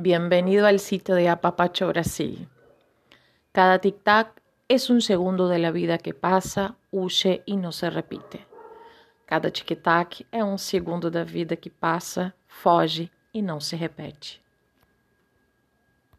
Bienvenido al sitio de Apapacho Brasil. Cada tic-tac es un segundo de la vida que passa, huye e não se repite. Cada tic-tac é um segundo da vida que passa, foge e não se repete.